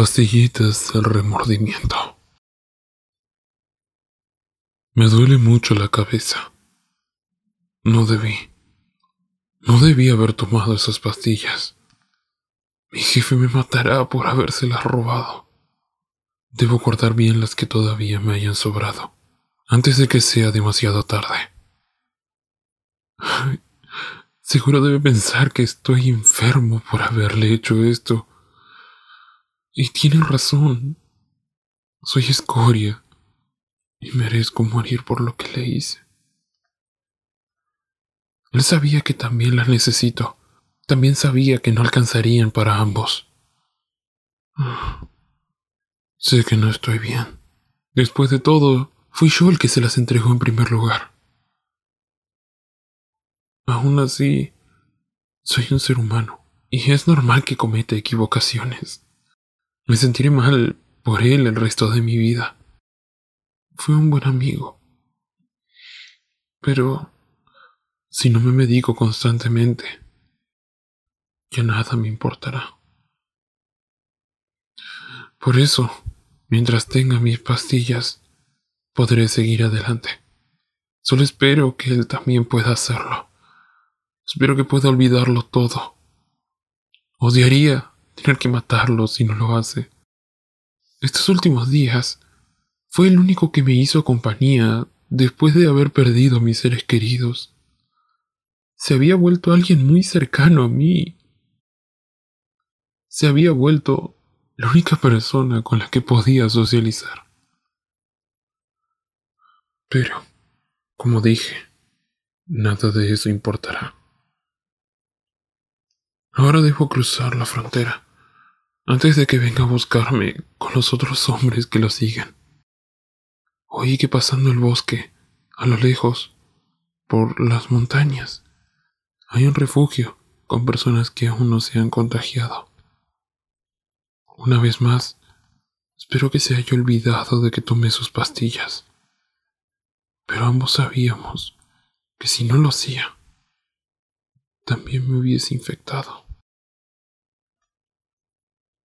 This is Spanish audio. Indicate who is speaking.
Speaker 1: pastillitas del remordimiento. Me duele mucho la cabeza. No debí. No debí haber tomado esas pastillas. Mi jefe me matará por habérselas robado. Debo guardar bien las que todavía me hayan sobrado, antes de que sea demasiado tarde. seguro debe pensar que estoy enfermo por haberle hecho esto. Y tiene razón. Soy escoria y merezco morir por lo que le hice. Él sabía que también las necesito. También sabía que no alcanzarían para ambos. Sé que no estoy bien. Después de todo, fui yo el que se las entregó en primer lugar. Aún así, soy un ser humano y es normal que cometa equivocaciones. Me sentiré mal por él el resto de mi vida. Fue un buen amigo. Pero si no me medico constantemente, ya nada me importará. Por eso, mientras tenga mis pastillas, podré seguir adelante. Solo espero que él también pueda hacerlo. Espero que pueda olvidarlo todo. Odiaría tener que matarlo si no lo hace. Estos últimos días fue el único que me hizo compañía después de haber perdido mis seres queridos se había vuelto alguien muy cercano a mí. Se había vuelto la única persona con la que podía socializar. Pero, como dije, nada de eso importará. Ahora debo cruzar la frontera antes de que venga a buscarme con los otros hombres que lo siguen. Oí que pasando el bosque, a lo lejos, por las montañas, hay un refugio con personas que aún no se han contagiado. Una vez más, espero que se haya olvidado de que tomé sus pastillas. Pero ambos sabíamos que si no lo hacía, también me hubiese infectado.